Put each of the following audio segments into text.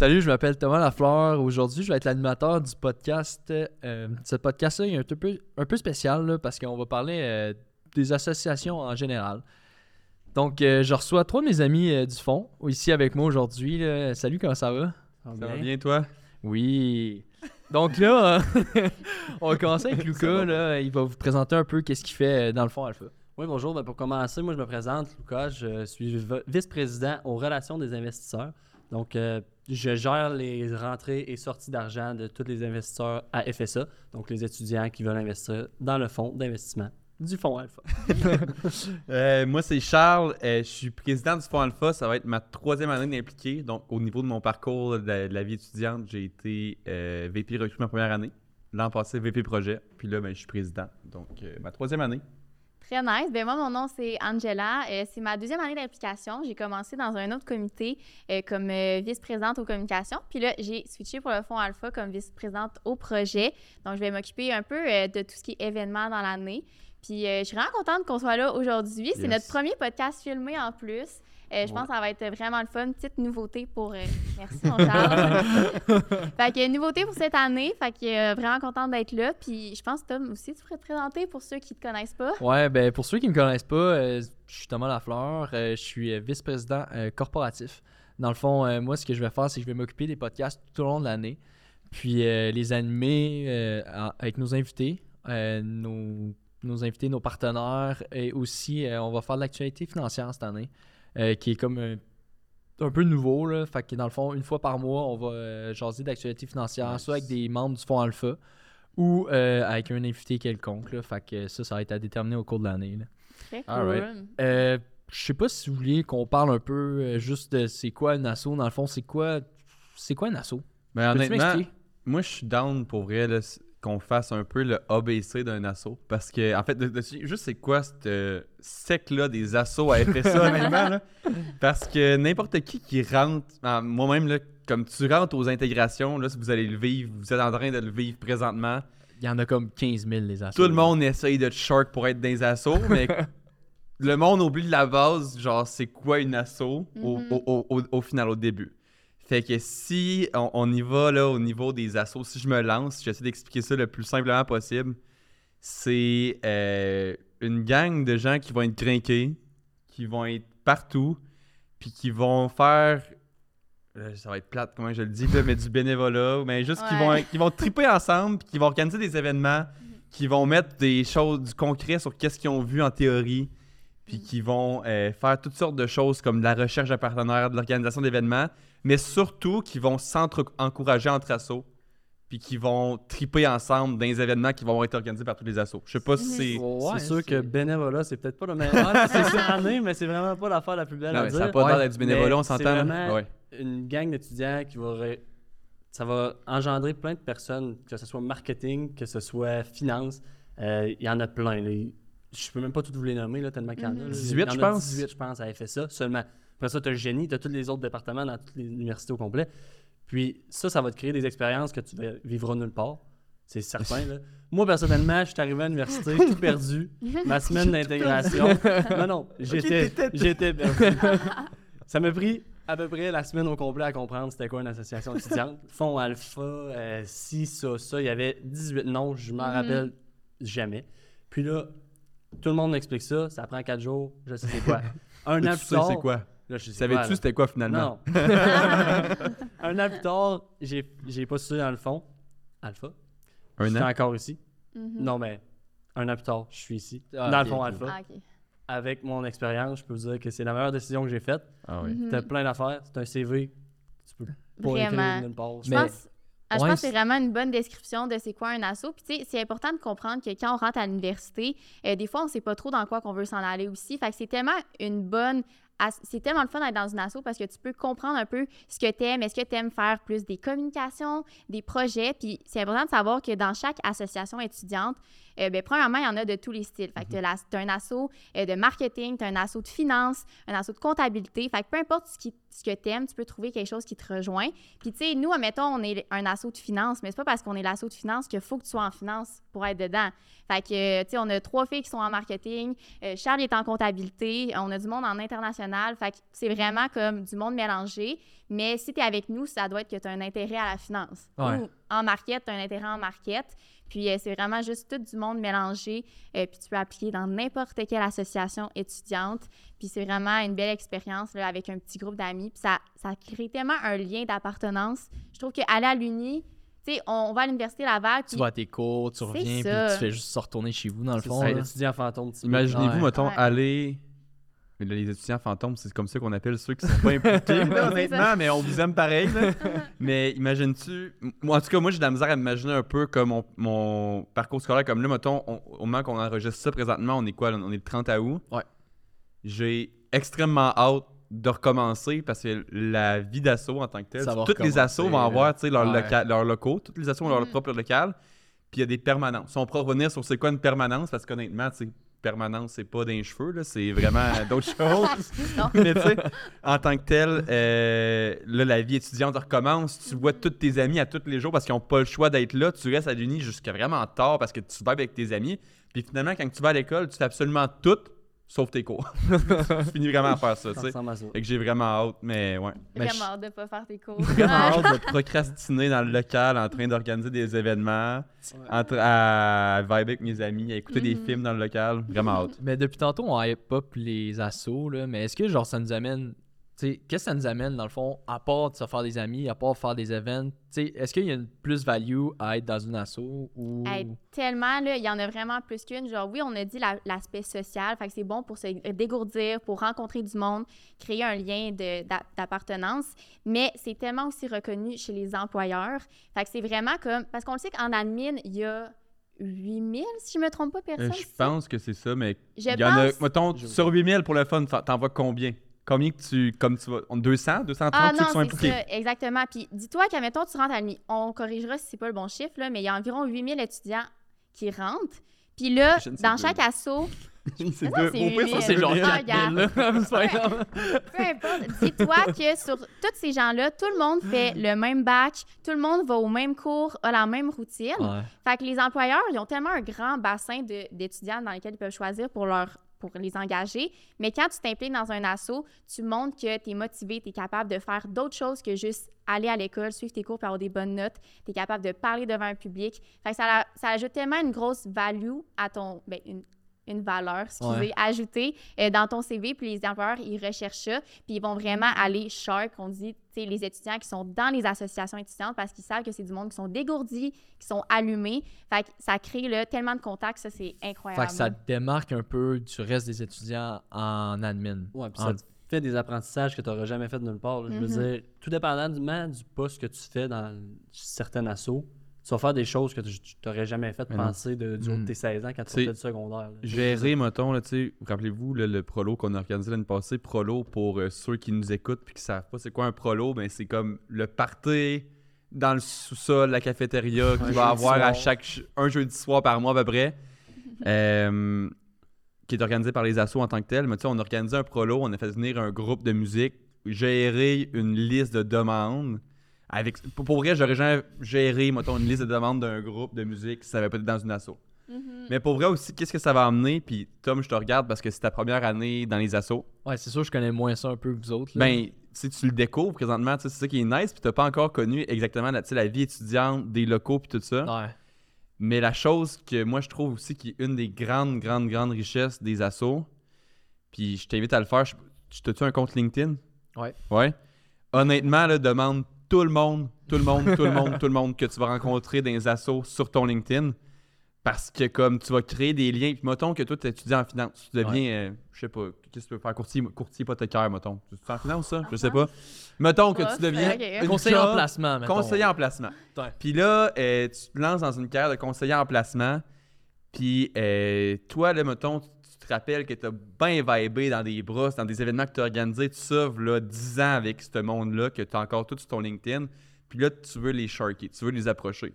Salut, je m'appelle Thomas Lafleur. Aujourd'hui, je vais être l'animateur du podcast. Euh, ce podcast-là est un peu, un peu spécial là, parce qu'on va parler euh, des associations en général. Donc, euh, je reçois trois de mes amis euh, du fond ici avec moi aujourd'hui. Salut, comment ça va? Ça va bien, toi? Oui. Donc là, euh, on va commencer avec Lucas. Là. Il va vous présenter un peu qu'est-ce qu'il fait dans le fond Alpha. Oui, bonjour. Ben, pour commencer, moi, je me présente, Lucas. Je suis vice-président aux relations des investisseurs. Donc, euh, je gère les rentrées et sorties d'argent de tous les investisseurs à FSA, donc les étudiants qui veulent investir dans le fonds d'investissement du fonds Alpha. Euh, moi, c'est Charles. Euh, je suis président du Fonds Alpha. Ça va être ma troisième année d'impliqué. Donc, au niveau de mon parcours de la, vie étudiante, j'ai été euh, VP recrue ma première année. L'an passé, VP projet. Puis là, ben, je suis président. Donc, ma troisième année. Très nice. Ben moi, mon nom, c'est Angela. Euh, c'est ma deuxième année d'implication. J'ai commencé dans un autre comité euh, comme euh, vice-présidente aux communications. Puis là, j'ai switché pour le fonds Alpha comme vice-présidente au projet. Donc, je vais m'occuper un peu de tout ce qui est événements dans l'année. Puis, je suis vraiment contente qu'on soit là aujourd'hui. C'est Yes. notre premier podcast filmé en plus. Euh, je Ouais. pense que ça va être vraiment le fun. Une petite nouveauté pour. euh, Merci, mon Charles. fait que nouveauté pour cette année. Fait que euh, vraiment contente d'être là. Puis, je pense, Tom, aussi, tu pourrais te présenter pour ceux qui ne te connaissent pas. Ouais, ben pour ceux qui ne me connaissent pas, je suis Thomas Lafleur. je suis vice-président corporatif. Dans le fond, moi, ce que je vais faire, c'est que je vais m'occuper des podcasts tout au long de l'année. Puis les animer avec nos invités, nos, nos invités, nos partenaires. Et aussi, on va faire de l'actualité financière cette année, euh, qui est comme un, un peu nouveau. Là. Fait que dans le fond, une fois par mois, on va euh, jaser d'actualité financière, Nice. soit avec des membres du fonds Alpha ou euh, avec un invité quelconque. Là. Fait que ça, ça va être à déterminer au cours de l'année. là. Très cool. Euh, je sais pas si vous vouliez qu'on parle un peu euh, juste de c'est quoi une asso. Dans le fond, c'est quoi c'est quoi une asso? Ben, honnêtement, moi, je suis down pour vrai là, qu'on fasse un peu le ABC d'un asso. Parce que, en fait, de- de- juste c'est quoi ce sec-là des assos à FSA, là? Parce que n'importe qui qui rentre, ah, moi-même, là, comme tu rentres aux intégrations, là, si vous allez le vivre, vous êtes en train de le vivre présentement, Il y en a comme 15 000 les assos. tout le monde essaye de shark pour être dans les assos, mais le monde oublie de la base, genre, c'est quoi une asso au, Mhm. au- au- au- au final, au début. Fait que si on, on y va là au niveau des assos, si je me lance, j'essaie d'expliquer ça le plus simplement possible, c'est euh, une gang de gens qui vont être crinqués, qui vont être partout, puis qui vont faire. euh, ça va être plate, comment je le dis, là, mais du bénévolat, mais juste qui, vont, qui vont triper ensemble, puis qui vont organiser des événements, qui vont mettre des choses, du concret sur qu'est-ce qu'ils ont vu en théorie, puis qui vont euh, faire toutes sortes de choses comme de la recherche de partenaires, de l'organisation d'événements, mais surtout qui vont s'encourager entre assos, puis qui vont triper ensemble dans les événements qui vont être organisés par tous les assos. Je sais pas si c'est. Ouais, c'est sûr c'est- que bénévolat, c'est peut-être pas le meilleur. c'est cette année, mais c'est vraiment pas l'affaire la plus belle Non, à mais dire. ça n'a pas Ouais, l'air d'être du bénévolat, mais on c'est s'entend. vraiment- Ouais. Une gang d'étudiants qui va. ré- Ça va engendrer plein de personnes, que ce soit marketing, que ce soit finance. Euh, Il y en a plein. là. Je peux même pas toutes vous les nommer, là, tellement qu'il y en a. Mhm. là. 18, Il y en je pense. 18, je pense, à FSA seulement. Après ça, tu as le génie, tu as tous les autres départements dans toutes les universités au complet. Puis ça, ça va te créer des expériences que tu ne vivras nulle part. C'est certain. Là. Moi, personnellement, je suis arrivé à l'université tout perdu. Ma semaine d'intégration. Non, non, j'étais j'étais perdu. Ça m'a pris à peu près la semaine au complet à comprendre c'était quoi une association étudiante. Fonds Alpha, euh, ci, ça, ça. Il y avait 18 noms, je m'en Mhm. rappelle jamais. Puis là, tout le monde m'explique ça. Ça prend 4 jours, je sais c'est quoi. Un an tu plus sais tard. c'est quoi? Là, je sais quoi, Savais-tu c'était quoi finalement? Non. un an plus tard, j'ai j'ai postulé dans le fond. Alpha. Un J'étais an? encore ici. Mhm. Non, mais un an plus tard, je suis ici. Ah, dans le fond. Alpha. Ah. Avec mon expérience, je peux vous dire que c'est la meilleure décision que j'ai faite. Ah oui. Mhm. T'as plein d'affaires. C'est un CV que tu peux pas écrire nulle part. Je Mais- pense, ah, je Ouais, pense que c'est vraiment une bonne description de c'est quoi un asso. Puis, tu sais, c'est important de comprendre que quand on rentre à l'université, euh, des fois, on sait pas trop dans quoi qu'on veut s'en aller aussi. Fait que c'est tellement une bonne. C'est tellement le fun d'être dans une asso parce que tu peux comprendre un peu ce que tu aimes. Est-ce que tu aimes faire plus des communications, des projets? Puis c'est important de savoir que dans chaque association étudiante, euh, ben, premièrement, il y en a de tous les styles. Fait que tu as un asso euh, de marketing, tu as un asso de finance, un asso de comptabilité. Fait que peu importe ce, qui, ce que tu aimes, tu peux trouver quelque chose qui te rejoint. Puis, tu sais, nous, admettons, on est un assaut de finance, mais c'est pas parce qu'on est l'assaut de finance qu'il faut que tu sois en finance pour être dedans. Fait que, tu sais, on a trois filles qui sont en marketing. euh, Charles est en comptabilité. On a du monde en international. international. Fait que c'est vraiment comme du monde mélangé. Mais si tu es avec nous, ça doit être que tu as un intérêt à la finance. Ouais. Ou en market, tu as un intérêt en market. Puis euh, c'est vraiment juste tout du monde mélangé. Euh, puis tu peux appliquer dans n'importe quelle association étudiante. Puis c'est vraiment une belle expérience là, avec un petit groupe d'amis. Puis ça, ça crée tellement un lien d'appartenance. Je trouve qu'aller à l'Uni, tu sais, on, on va à l'Université Laval. Tu Puis vas à tes cours, tu reviens, puis tu fais juste se retourner chez vous, dans le fond. l'étudiant fantôme. Imaginez-vous, Ouais. mettons, Ouais. aller. Mais là, les étudiants fantômes, c'est comme ça qu'on appelle ceux qui sont pas impliqués, là, honnêtement, mais on vous aime pareil. là. mais imagines-tu. Moi, en tout cas, moi, j'ai de la misère à m'imaginer un peu comme mon, mon parcours scolaire. Comme là, mettons, on- au moment qu'on enregistre ça présentement, on est quoi là? On est le 30 août. Ouais. J'ai extrêmement hâte de recommencer parce que la vie d'assaut en tant que telle, toutes les assos vont avoir tu sais, leur Ouais. loca- leurs locaux, toutes les assos ont leur Mhm. propre local, puis il y a des permanences. On pourra revenir sur c'est quoi une permanence parce qu'honnêtement, tu sais, permanence, c'est pas d'un cheveu, là, c'est vraiment d'autres choses. Mais tu sais, en tant que tel, euh, là, la vie étudiante recommence. Tu vois tous tes amis à tous les jours parce qu'ils n'ont pas le choix d'être là. Tu restes à l'uni jusqu'à vraiment tard parce que tu vibes avec tes amis. Puis finalement, quand tu vas à l'école, tu fais absolument tout sauf tes cours. tu finis vraiment à faire ça, tu sais. Fait que j'ai vraiment hâte, mais ouais. Vraiment je- hâte de pas faire tes cours. Vraiment hâte de procrastiner dans le local en train d'organiser des événements, en tra- à vibrer avec mes amis, à écouter des Mhm. films dans le local. Vraiment hâte. Mais depuis tantôt, on hype up les assos, là, mais est-ce que genre ça nous amène. Qu'est-ce que ça nous amène dans le fond, à part de se faire des amis, à part faire des events? tu sais, Est-ce qu'il y a une plus-value à être dans une asso ou. Hey, tellement, là, il y en a vraiment plus qu'une. Genre, oui, on a dit la- l'aspect social, fait que c'est bon pour se dégourdir, pour rencontrer du monde, créer un lien d'appartenance, mais c'est tellement aussi reconnu chez les employeurs. Fait que c'est vraiment comme... Parce qu'on le sait qu'en admin, il y a 8000, si je me trompe pas, Euh, personnes. je pense que c'est ça, mais Je il y en a, pense- mettons, sur 8000 pour le fun, fa- t'en vois combien? Combien que tu, comme tu vas, 200, 230 Ah non, qui sont impliqués? ça, exactement. Puis dis-toi qu'à mettons, tu rentres à l'UNI, on corrigera si c'est pas le bon chiffre, là, mais il y a environ 8000 étudiants qui rentrent. Puis là, dans chaque assaut, c'est c'est au pire, 8000. c'est genre Ah, 4000, là. C'est pas grave. peu importe, dis-toi que sur tous ces gens-là, tout le monde fait le même batch, tout le monde va au même cours, a la même routine. Ouais. Fait que les employeurs, ils ont tellement un grand bassin d'étudiants dans lesquels ils peuvent choisir pour leur pour les engager. Mais quand tu t'impliques dans un assaut, tu montres que tu es motivé, tu es capable de faire d'autres choses que juste aller à l'école, suivre tes cours pour avoir des bonnes notes. Tu es capable de parler devant un public. Fait ça, ça ajoute tellement une grosse value à ton... Ben, une valeur, excusez, Ouais. ajoutée euh, dans ton CV. Puis les employeurs, ils recherchent ça. Puis ils vont vraiment aller sharp, on dit, tu sais, les étudiants qui sont dans les associations étudiantes parce qu'ils savent que c'est du monde qui sont dégourdis, qui sont allumés. Fait que ça crée là, tellement de contacts, ça, c'est incroyable. Fait que ça démarque un peu du reste des étudiants en admin. Ouais, puis En- ça te fait des apprentissages que tu n'auras jamais fait de nulle part. là. Je veux Mhm. dire, tout dépendamment du poste que tu fais dans certains assos, tu vas faire des choses que tu n'aurais jamais fait penser de, du haut de Mhm. tes 16 ans quand tu sortais du secondaire. là. Gérer, mettons, là, rappelez-vous le prolo qu'on a organisé l'année passée. Prolo, pour euh, ceux qui nous écoutent puis qui savent pas c'est quoi un prolo, ben, c'est comme le party dans le sous-sol, la cafétéria qu'il va avoir à chaque ch- un jeudi soir par mois à peu près. Euh, qui est organisé par les assos en tant que tel. Mais tu sais, on a organisé un prolo, on a fait venir un groupe de musique, gérer une liste de demandes. Avec, pour pour vrai, j'aurais jamais géré, mettons, une liste de demandes d'un groupe de musique si ça avait pas été dans une asso. Mhm. Mais pour vrai aussi, qu'est-ce que ça va amener? Puis Tom, je te regarde parce que c'est ta première année dans les assos. Ouais, c'est sûr, je connais moins ça un peu que vous autres. là. Ben, si tu le découvres présentement, tu sais, c'est ça qui est nice. Puis t'as pas encore connu exactement la, tu la vie étudiante, des locaux, puis tout ça. Ouais. Mais la chose que moi je trouve aussi qui est une des grandes, grandes, grandes richesses des assos, puis je t'invite à le faire. Je, je t'as-tu un compte LinkedIn? Ouais. Ouais. Honnêtement, là, demande tout le monde, tout le monde, tout le monde, tout le monde que tu vas rencontrer dans les assos sur ton LinkedIn. Parce que comme tu vas créer des liens, puis mettons que toi tu étudies en finance, tu deviens, euh, je sais pas, qu'est-ce que tu veux faire, courtier, courtier hypothécaire, mettons. Tu es en finance ça? Je sais pas. Mettons que tu deviens Conseiller en placement, mettons. Conseiller en placement. Ouais. Puis là, euh, tu te lances dans une carrière de conseiller en placement. Puis euh, toi, là, mettons, te rappelles que tu as bien vibé dans des brosses, dans des événements que tu as organisés, tout ça, là, 10 ans avec ce monde-là, que tu as encore tout sur ton LinkedIn. Puis là, tu veux les sharker, tu veux les approcher.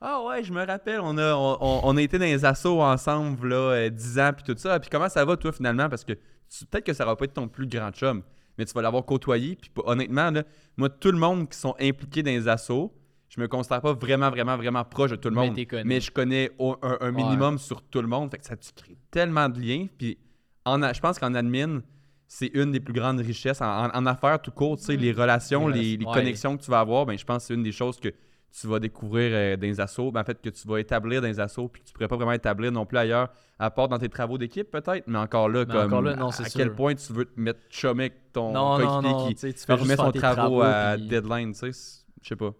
Ah ouais, je me rappelle, on a, on, on- a été dans les assos ensemble, là, euh, 10 ans, puis tout ça. Puis comment ça va, toi, finalement? Parce que tu- peut-être que ça va pas être ton plus grand chum, mais tu vas l'avoir côtoyé. Puis honnêtement, là, moi, tout le monde qui sont impliqués dans les assos, je me considère pas vraiment, vraiment, vraiment proche de tout le monde. Mais je connais au- un, un minimum sur tout le monde. Fait que ça tu crées tellement de liens. Puis en je pense qu'en admin, c'est une des plus grandes richesses en, affaires tout court. Tu sais, Mm. les relations, Les les, les Ouais. connexions que tu vas avoir, ben, je pense que c'est une des choses que tu vas découvrir euh, dans les assos. Ben, en fait, que tu vas établir dans les assos, puis que tu pourrais pas vraiment établir non plus ailleurs, à part dans tes travaux d'équipe peut-être, mais encore là, Mais comme encore là, non, à, quel point tu veux te mettre chumé ton Non, non, coéquipier non, qui tu fais remet son travaux à puis- deadline, tu sais, je sais pas.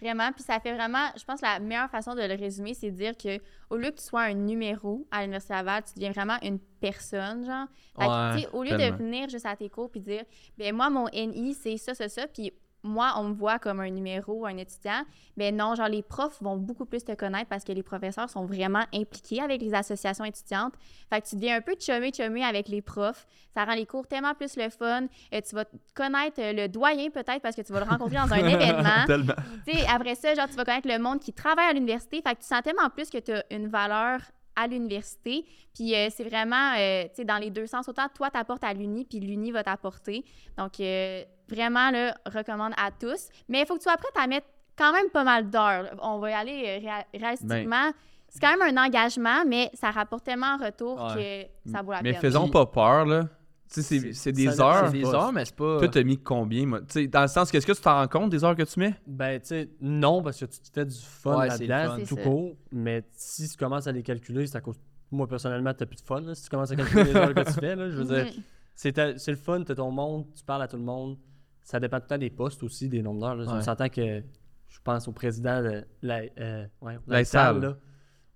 Vraiment, puis ça fait vraiment, je pense la meilleure façon de le résumer, c'est de dire que au lieu que tu sois un numéro à l'Université Laval, tu deviens vraiment une personne, genre. Fait Ouais, tu sais, au lieu tellement. de venir juste à tes cours puis dire, ben moi, mon NI, c'est ça, ça, ça, puis moi, on me voit comme un numéro, un étudiant, ben non, genre, les profs vont beaucoup plus te connaître parce que les professeurs sont vraiment impliqués avec les associations étudiantes. Fait que tu deviens un peu chumé-chumé avec les profs. Ça rend les cours tellement plus le fun. Euh, tu vas connaître euh, le doyen peut-être parce que tu vas le rencontrer dans un événement. Tellement. Tu sais, après ça, genre, tu vas connaître le monde qui travaille à l'université. Fait que tu sens tellement plus que tu as une valeur à l'université. Puis euh, c'est vraiment, euh, tu sais, dans les deux sens. Autant toi, t'apportes à l'uni, puis l'uni va t'apporter. Donc, euh, vraiment, là, recommande à tous. Mais il faut que tu sois prête à mettre quand même pas mal d'heures. On va y aller euh, réa- réalistiquement. c'est quand même un engagement, mais ça rapporte tellement en retour Ouais. que ça vaut la Mais peine. faisons Puis- pas peur, là. C'est- C'est- c'est des ça- heures. C'est des pas- heures, mais c'est pas. Toi, t'as mis combien, moi? Tu sais, dans le sens, qu'est-ce que tu t'en rends compte des heures que tu mets? Ben, tu sais, non, parce que tu te fais du fun Ouais, là-dedans, fun. tout ça. court. Mais si tu commences à les calculer, c'est à cause. Moi, personnellement, t'as plus de fun. là, si tu commences à calculer les heures que tu fais, là, je veux dire, c'est ta- c'est le fun, t'as ton monde, tu parles à tout le monde. Ça dépend tout le temps des postes aussi, des nombres d'heures. là. On s'entend que je pense au président de la, euh, ouais, La salle, salle. là.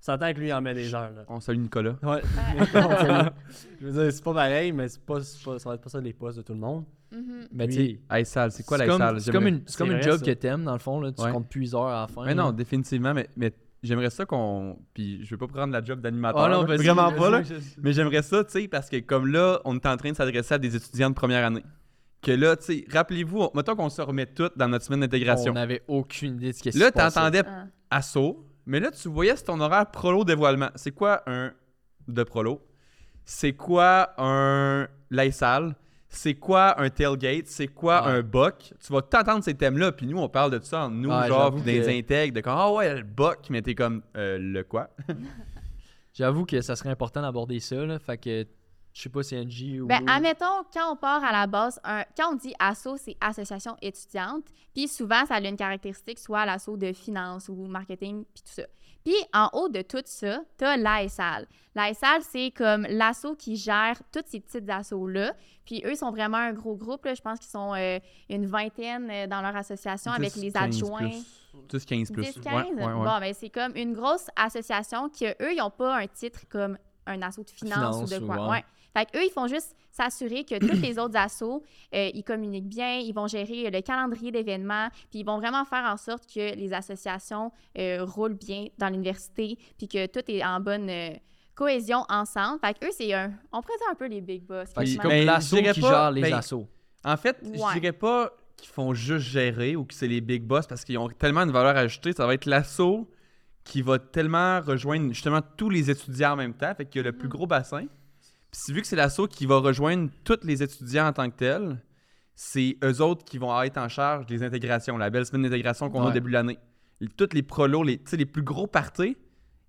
S'entend que lui il en met des heures. Là. On salue Nicolas. Ouais. Je veux dire, c'est pas pareil, mais c'est pas, c'est pas- ça va être pas ça les postes de tout le monde. Mhm. Mais tu sais, c'est quoi c'est la comme, salle? c'est comme une, c'est comme une job ça. que t'aimes, dans le fond. Là, tu Ouais. comptes plus heures à la fin. Mais là. non, définitivement, mais, mais j'aimerais ça qu'on. Puis je veux pas prendre la job d'animateur. Ah non, là. vraiment pas, là. Mais j'aimerais ça, tu sais, parce que comme là, on est en train de s'adresser à des étudiants de première année. Que là, tu sais, rappelez-vous, on- mettons qu'on se remet toutes dans notre semaine d'intégration. On n'avait aucune idée de ce qui Là, se passait. t'entendais Ah. Mais là, tu voyais c'est ton horaire prolo dévoilement. C'est quoi un de prolo? C'est quoi un laïsal? C'est quoi un tailgate? C'est quoi Ouais. un buck? Tu vas t'entendre ces thèmes-là, puis nous, on parle de ça entre nous, Ouais, genre, puis des que- intègres, de comme, ah ouais, le buck, mais t'es comme, euh, le quoi? J'avoue que ça serait important d'aborder ça. Là, fait que je sais pas si NJ ou. Ben, admettons, quand on part à la base, un- quand on dit ASSO, c'est association étudiante. Puis souvent, ça a une caractéristique, soit l'ASSO de finance ou marketing, puis tout ça. Puis en haut de tout ça, tu as l'ASAL. L'ASAL, c'est comme l'ASSO qui gère toutes ces petites assos-là. Puis eux, ils sont vraiment un gros groupe. là. Je pense qu'ils sont euh, une vingtaine euh, dans leur association avec 10, les 15 adjoints. plus. 10, 15 plus. 10, 15? Ouais, ouais, ouais. Bon, ben c'est comme une grosse association qui, eux, ils n'ont pas un titre comme un assaut de finance, Finance ou de quoi. ouais. Fait qu'eux, ils font juste s'assurer que tous les autres assos, euh, ils communiquent bien, ils vont gérer le calendrier d'événements, puis ils vont vraiment faire en sorte que les associations euh, roulent bien dans l'université, puis que tout est en bonne euh, cohésion ensemble. Fait qu'eux, c'est un... On pourrait dire un peu les big boss. C'est comme je dirais qui pas- gère les ben, assos. En fait, Ouais. je dirais pas qu'ils font juste gérer ou que c'est les big boss parce qu'ils ont tellement de valeur ajoutée. Ça va être l'assaut qui va tellement rejoindre justement tous les étudiants en même temps. Fait qu'il y a le plus Mm. gros bassin. Puis vu que c'est l'assaut qui va rejoindre tous les étudiants en tant que tels, c'est eux autres qui vont être en charge des intégrations, la belle semaine d'intégration qu'on a au début de l'année. Toutes les prolos, les, tu sais, les plus gros parties,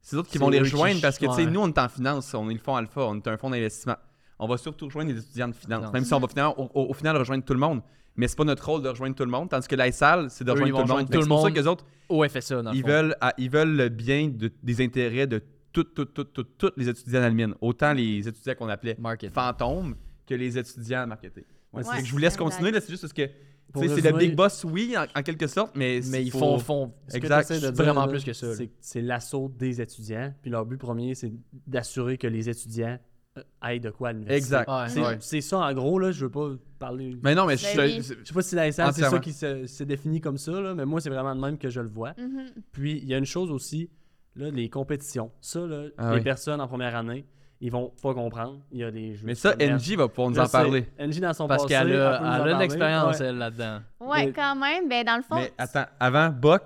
c'est eux autres qui vont les qui- rejoindre parce que ouais. nous, on est en finance, on est le fonds alpha, on est un fonds d'investissement. On va surtout rejoindre les étudiants de finance, Finance. même si on va finalement, au, au- au final rejoindre tout le monde. Mais c'est pas notre rôle de rejoindre tout le monde, tandis que l'ISAL, c'est de Eux, rejoindre tout le monde. C'est pour ça monde. que les autres, Au FSA, dans le ils fond. veulent, ils veulent le bien de- des intérêts de toutes, toutes, toutes, toutes, toutes les étudiants d'Almine. Autant les étudiants qu'on appelait Market. fantômes que les étudiants. Ouais, Ouais, que je vous laisse continuer, là, c'est juste parce que c'est le big boss, oui, en, en quelque sorte, mais, Mais ils font, font que Exact. vraiment plus que ça. C'est l'assaut des étudiants. Puis leur but premier, c'est d'assurer que les étudiants euh, aillent de quoi à l'université. Exact. Ouais, C'est ouais. c'est ça, en gros, là. Je veux pas parler. Mais non, mais je, Ben je- Je sais pas si la SN, c'est ça qui se- s'est défini comme ça, là, mais moi, c'est vraiment de même que je le vois. Mhm. Puis, il y a une chose aussi, là, les compétitions. Ça, là, Ah les oui. personnes en première année, ils vont pas comprendre. Il y a des jeux. mais ça. NJ va pouvoir nous en parler. NJ, dans son Parce passé, qu'elle a, elle a l'expérience, Ouais. elle, là-dedans. Ouais, Mais- quand même. Ben, dans le fond... Mais attends, avant, Buck,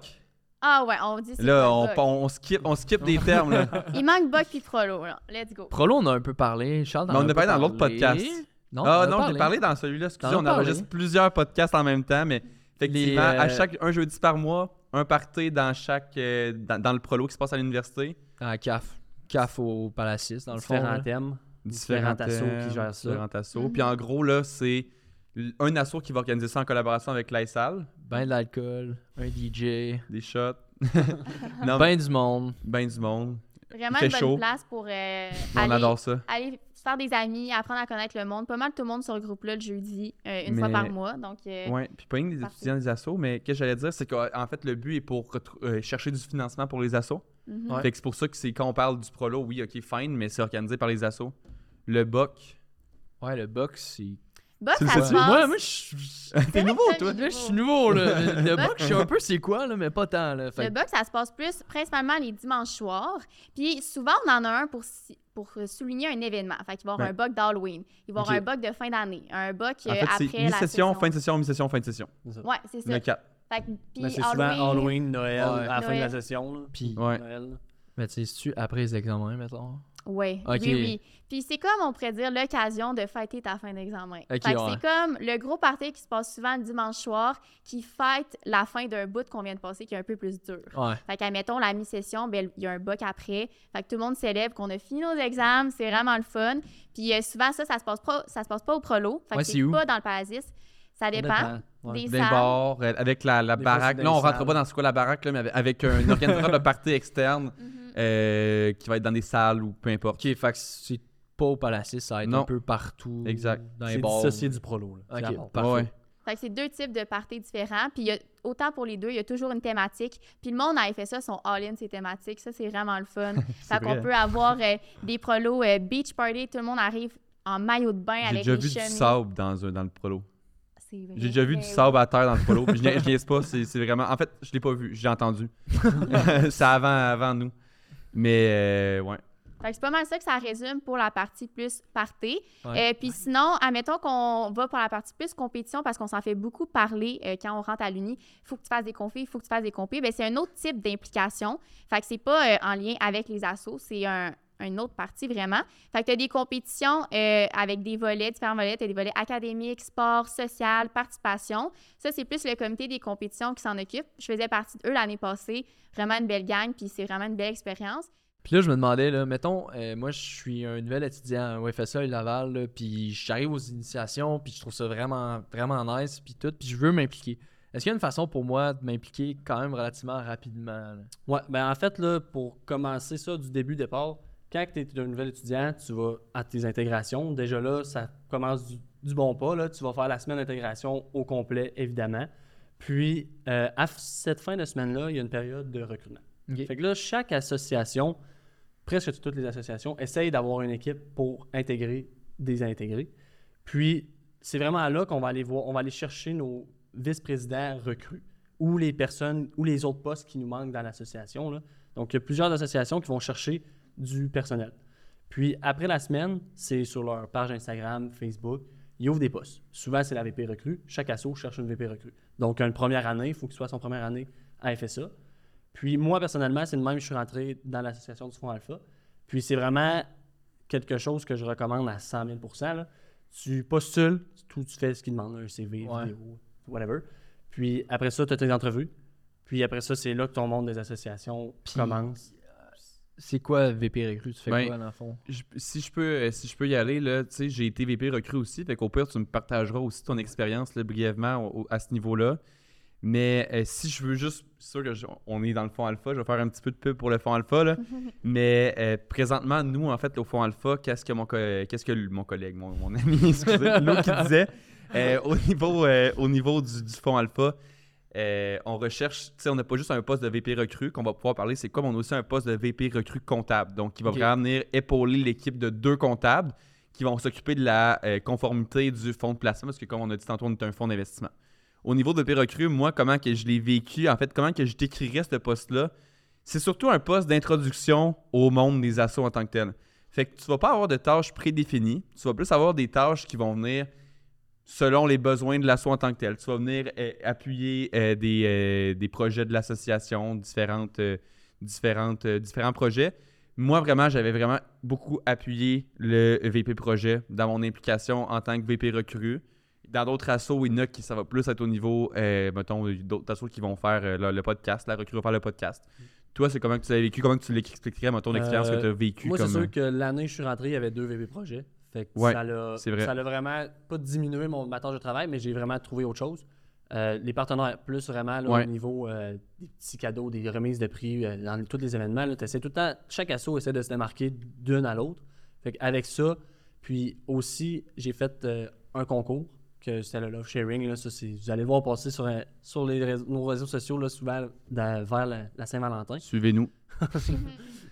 Ah ouais, on dit là, on, on, on skip, on skip des termes, là. Il manque Buck puis Prolo, là. Let's go. Prolo, on a un peu parlé. Charles, on en a parlé dans l'autre podcast. Non, ah non, j'ai parlé dans celui-là, excusez, on enregistre plusieurs podcasts en même temps, mais effectivement, Les, euh, à chaque un jeudi par mois, un party dans chaque euh, dans, dans le prolo qui se passe à l'université. Ah, CAF. CAF au Palacis, dans le fond. Différents là. thèmes. différents assos qui gèrent ça. différents assos. Puis en gros, là, c'est l- un asso qui va organiser ça en collaboration avec l'ISAL. Ben de l'alcool, un DJ, Des shots. non, ben, ben du monde. ben du monde. Vraiment Il une fait bonne chaud. place pour euh, On aller, adore ça. aller faire des amis, apprendre à connaître le monde. Pas mal tout le monde sur le groupe-là le jeudi, euh, une fois par mois. Donc, euh, Ouais, puis pas rien que des Parfait. étudiants des assos, mais ce que j'allais dire, c'est qu'en fait, le but est pour euh, chercher du financement pour les assos. mhm. Ouais. Fait que c'est pour ça que c'est quand on parle du prolo, oui, ok, fine, mais c'est organisé par les assos. Le BOC. Ouais, le box, c'est. Box, Tu le ça se passe. Moi, moi, je suis. T'es nouveau, toi? Là, je suis nouveau, là. Le box, je sais un peu c'est quoi, là, mais pas tant, là. Fait Le box, ça se passe plus principalement les dimanches soirs. Puis souvent, on en a un pour, pour euh, souligner un événement. Fait qu'il va y avoir Ouais. un bug d'Halloween. Il va y avoir un bug de fin d'année. Un bug euh, En fait, après c'est la mi-session, session. fin de session, mi-session, fin de session. Ouais, c'est ça. a quatre. Fait que, puis Mais c'est souvent Halloween, Noël, Ouais. à la fin de la session. là. Puis, Ouais. Noël. mais tu sais, c'est-tu après les examens, mettons? Oui, Ok. oui, oui. Puis c'est comme, on pourrait dire, l'occasion de fêter ta fin d'examen. Que ouais. c'est comme le gros party qui se passe souvent le dimanche soir qui fête la fin d'un bout qu'on vient de passer qui est un peu plus dur. Ouais. Fait qu'admettons, la mi-session, ben, il y a un boc après. Fait que tout le monde célèbre qu'on a fini nos examens. C'est vraiment le fun. Puis euh, souvent, ça, ça se passe pas, ça se passe pas au prolo. Fait que Ouais, c'est c'est où? pas dans le Palasis. Ça dépend. Ouais. Des D'un salles. bar, euh, avec la, Des baraque. Là, on rentre salles. pas dans ce quoi la baraque, là, mais avec, avec un organisateur de party externe Mhm. Euh, qui va être dans des salles ou peu importe. Ok, fait que c'est pas au Palacis, ça va être Non. un peu partout. Exact. Dans les C'est bars. dissocié du prolo. Là. C'est à Ok, parfait. Ouais. Fait que c'est deux types de parties différents. Puis il y a, autant pour les deux, il y a toujours une thématique. Puis le monde a fait ça, sont all-in, ces thématiques. Ça, c'est vraiment le fun. fait qu'on vrai. peut avoir euh, des prolos euh, beach party. Tout le monde arrive en maillot de bain J'ai avec déjà des vu du chemises. sable dans, un, dans le prolo. C'est vrai. J'ai déjà vu du sable à terre dans le prolo. Puis je niaise pas, c'est c'est vraiment. En fait, je l'ai pas vu, j'ai entendu. c'est avant, avant nous. Mais euh, ouais. Fait que c'est pas mal ça que ça résume pour la partie plus party. Ouais. Euh, Puis sinon, admettons qu'on va pour la partie plus compétition parce qu'on s'en fait beaucoup parler euh, quand on rentre à l'Uni. Il faut que tu fasses des confis, il faut que tu fasses des compés. Ben, c'est un autre type d'implication. Fait que c'est pas euh, en lien avec les assos, c'est un, une autre partie vraiment. Fait que tu as des compétitions euh, avec des volets, différents volets. Tu as des volets académiques, sport, social, participation. Ça, c'est plus le comité des compétitions qui s'en occupe. Je faisais partie d'eux l'année passée. Vraiment une belle gang, puis c'est vraiment une belle expérience. Puis là, je me demandais, là, mettons, euh, moi, je suis un nouvel étudiant au FSA et Laval, là, puis j'arrive aux initiations, puis je trouve ça vraiment, vraiment nice, puis tout, puis je veux m'impliquer. Est-ce qu'il y a une façon pour moi de m'impliquer quand même relativement rapidement? là? Ouais, ben en fait, là, pour commencer ça du début départ, quand tu es un nouvel étudiant, tu vas à tes intégrations. Déjà là, ça commence du, du bon pas. Là. Tu vas faire la semaine d'intégration au complet, évidemment. Puis, euh, à cette fin de semaine-là, il y a une période de recrutement. Ok. Fait que là, chaque association, presque toutes les associations, essayent d'avoir une équipe pour intégrer des intégrés. Puis, c'est vraiment là qu'on va aller voir, on va aller chercher nos vice-présidents recrues ou les personnes ou les autres postes qui nous manquent dans l'association. Donc, il y a plusieurs associations qui vont chercher du personnel. Puis, après la semaine, c'est sur leur page Instagram, Facebook, ils ouvrent des postes. Souvent, c'est la VP recrue. Chaque asso cherche une VP recrue. Donc, une première année, il faut qu'il soit son première année à FSA. Puis moi, personnellement, c'est le même, je suis rentré dans l'association du Fonds Alpha. Puis c'est vraiment quelque chose que je recommande à 100 000 là. Tu postules, tout, tu fais ce qu'ils demandent, un CV, Ouais. vidéo, whatever. Puis après ça, tu as tes entrevues. Puis après ça, c'est là que ton monde des associations commence. C'est quoi VP Recrue? Tu fais Ben, quoi, dans le fond? Je- si, je peux, euh, si je peux y aller, là, tu sais, j'ai été VP recrue aussi. Fait qu'au pire, tu me partageras aussi ton expérience brièvement au- au- à ce niveau-là. Mais euh, si je veux juste, c'est sûr que je- on est dans le fond alpha, je vais faire un petit peu de pub pour le fond alpha. Là. Mais euh, présentement, nous, en fait, au fond alpha, qu'est-ce que mon, co- qu'est-ce que mon collègue, mon, mon ami, excusez, l'autre qui disait, euh, au niveau, euh, au niveau du, du fond alpha, euh, on recherche, tu sais, on n'a pas juste un poste de VP recrue qu'on va pouvoir parler, c'est mais on a aussi un poste de VP recrue comptable. Donc, qui va vraiment venir épauler l'équipe de deux comptables qui vont s'occuper de la euh, conformité du fonds de placement, parce que comme on a dit tantôt, on est un fonds d'investissement. Au niveau de VP recrue, moi, comment que je l'ai vécu, en fait, comment que je décrirais ce poste-là, c'est surtout un poste d'introduction au monde des assos en tant que tel. Fait que tu vas pas avoir de tâches prédéfinies, tu vas plus avoir des tâches qui vont venir selon les besoins de l'assaut en tant que tel. Tu vas venir euh, appuyer euh, des, euh, des projets de l'association, différentes, différentes, différents projets. Moi, vraiment, j'avais vraiment beaucoup appuyé le VP projet dans mon implication en tant que VP recrue. Dans d'autres assos, il y en a qui ça va plus être au niveau, mettons, d'autres assos qui vont faire le, le podcast, la recrue va faire le podcast. Toi, c'est comment que tu l'as vécu? Comment que tu l'expliquerais, mettons, l'expérience que tu as vécue? Moi, comme... c'est sûr que l'année je suis rentré, il y avait deux VP projets. Fait que Ouais, ça l'a vrai. vraiment pas diminué mon, ma tâche de travail, mais j'ai vraiment trouvé autre chose. Euh, les partenaires, plus vraiment là, Ouais. au niveau euh, des petits cadeaux, des remises de prix euh, dans tous les événements. Tout le temps, chaque asso essaie de se démarquer d'une à l'autre. Fait avec ça, puis aussi, j'ai fait un concours, que c'était le Love Sharing. Là, ça, vous allez le voir passer sur, sur les réseaux- nos réseaux sociaux là, souvent dans- vers la, la Saint-Valentin. Suivez-nous.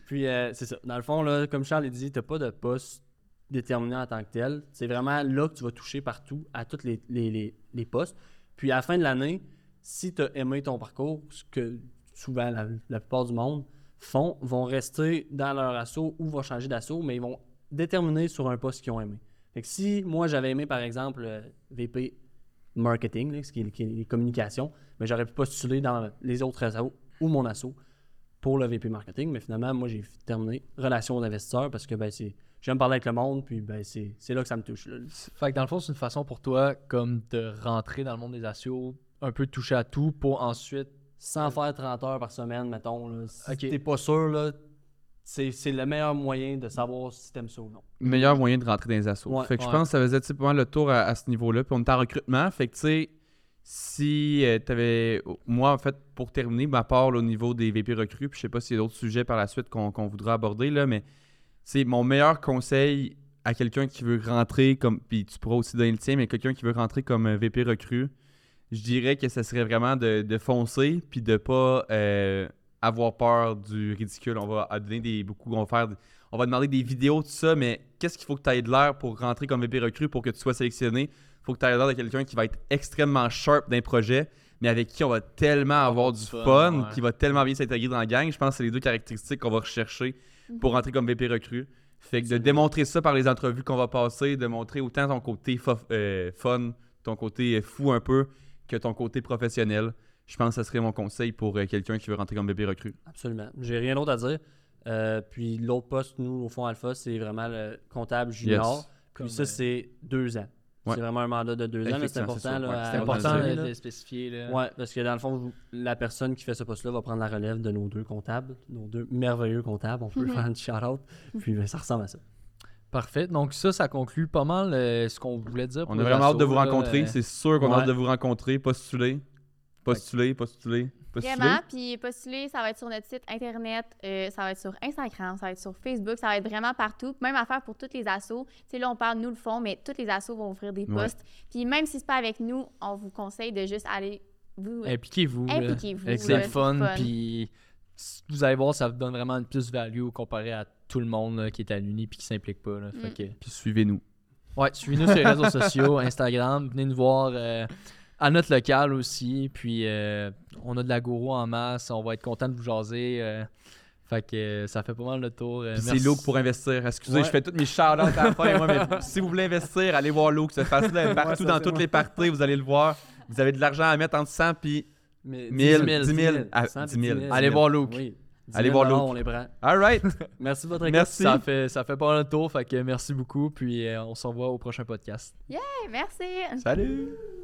Puis c'est ça. Dans le fond, là, comme Charles l'a dit, tu n'as pas de poste déterminé en tant que tel. C'est vraiment là que tu vas toucher partout à tous les, les- les- postes. Puis à la fin de l'année, si tu as aimé ton parcours, ce que souvent la, la plupart du monde font, vont rester dans leur assaut ou vont changer d'assaut, mais ils vont déterminer sur un poste qu'ils ont aimé. Fait si moi j'avais aimé par exemple euh, VP marketing, ce qui est, les communications, mais j'aurais pu postuler dans les autres assos ou mon assaut pour le VP marketing, mais finalement, moi, j'ai terminé relations d'investisseurs parce que ben, c'est, j'aime parler avec le monde, puis ben, c'est, c'est là que ça me touche. là. Fait que dans le fond, c'est une façon pour toi comme de rentrer dans le monde des assos, un peu de toucher à tout pour ensuite. Sans faire 30 heures par semaine, mettons. Là, si Ok. t'es pas sûr, là, c'est, c'est le meilleur moyen de savoir si t'aimes ça ou non. meilleur moyen de rentrer dans les assos. Ouais, fait que je pense que ça faisait pas mal le tour à, à ce niveau-là. Puis on est en recrutement. Fait que tu sais, si tu avais. Moi, en fait, pour terminer, ma part là, au niveau des VP recrues, puis je sais pas s'il y a d'autres sujets par la suite qu'on qu'on voudra aborder, là, mais c'est mon meilleur conseil à quelqu'un qui veut rentrer comme. Puis tu pourras aussi donner le tien, mais quelqu'un qui veut rentrer comme euh, VP recrue, je dirais que ça serait vraiment de, de foncer, puis de pas euh, avoir peur du ridicule. On va donner des. Beaucoup, on va faire on va demander des vidéos, tout ça, mais qu'est-ce qu'il faut que tu aies de l'air pour rentrer comme VP recrue pour que tu sois sélectionné? Il faut que tu aies l'air de quelqu'un qui va être extrêmement sharp d'un projet, mais avec qui on va tellement avoir du du fun, fun, ouais. qui va tellement bien s'intégrer dans la gang. Je pense que c'est les deux caractéristiques qu'on va rechercher pour rentrer comme VP recrue. Fait que de démontrer ça par les entrevues qu'on va passer, de montrer autant ton côté euh, fun, ton côté fou un peu, que ton côté professionnel. Je pense que ce serait mon conseil pour euh, quelqu'un qui veut rentrer comme VP recrue. Absolument. J'ai rien d'autre à dire. Euh, puis l'autre poste, nous, au fond Alpha, c'est vraiment le comptable junior. Yes. Puis Comme, ça, c'est deux ans. Ouais. C'est vraiment un mandat de deux ans. là, C'est important. là, Ouais, à- C'est important de, là. de spécifier. Là. Ouais, parce que dans le fond, la personne qui fait ce poste-là va prendre la relève de nos deux comptables, nos deux merveilleux comptables. On peut Mhm. faire un shout-out. Puis ben, ça ressemble à ça. Parfait. Donc ça, ça conclut pas mal euh, ce qu'on voulait dire. pour On a vraiment hâte de vous là, rencontrer. euh, C'est sûr qu'on a ouais. hâte de vous rencontrer. Postuler. Postuler, postuler, postuler. Vraiment, puis postuler, ça va être sur notre site internet, euh, ça va être sur Instagram, ça va être sur Facebook, ça va être vraiment partout. Même affaire pour toutes les assos. Tu sais, là, on parle, nous le font, mais toutes les assos vont ouvrir des postes. Puis même si c'est pas avec nous, on vous conseille de juste aller vous. Impliquez-vous. là. Impliquez-vous, C'est fun. fun. Puis vous allez voir, ça vous donne vraiment une plus-value comparé à tout le monde là, qui est à l'Uni puis qui s'implique pas. là. Fait Mm. que- Puis suivez-nous. Ouais, suivez-nous sur les réseaux sociaux, Instagram. Venez nous voir euh, à notre local aussi. Puis euh, on a de la gourou en masse. On va être content de vous jaser. euh, fait que euh, ça fait pas mal le tour. euh, c'est merci. Luke pour investir. Excusez, Ouais. je fais toutes mes shout-outs à la fin, moi, mais si vous voulez investir, allez voir Luke. C'est facile Ouais, partout ça, dans toutes moi. les parties. Vous allez le voir. Vous avez de l'argent à mettre entre 100 puis Mais 1000, 10 10 000, à 100 10 000. Allez voir Luke. Oui. 10 Allez 000 voir Luke. On les prend. All right. Merci de votre écoute. Merci. Ça fait, ça fait pas mal le tour. Fait que merci beaucoup. Puis on se revoit au prochain podcast. Merci! Salut.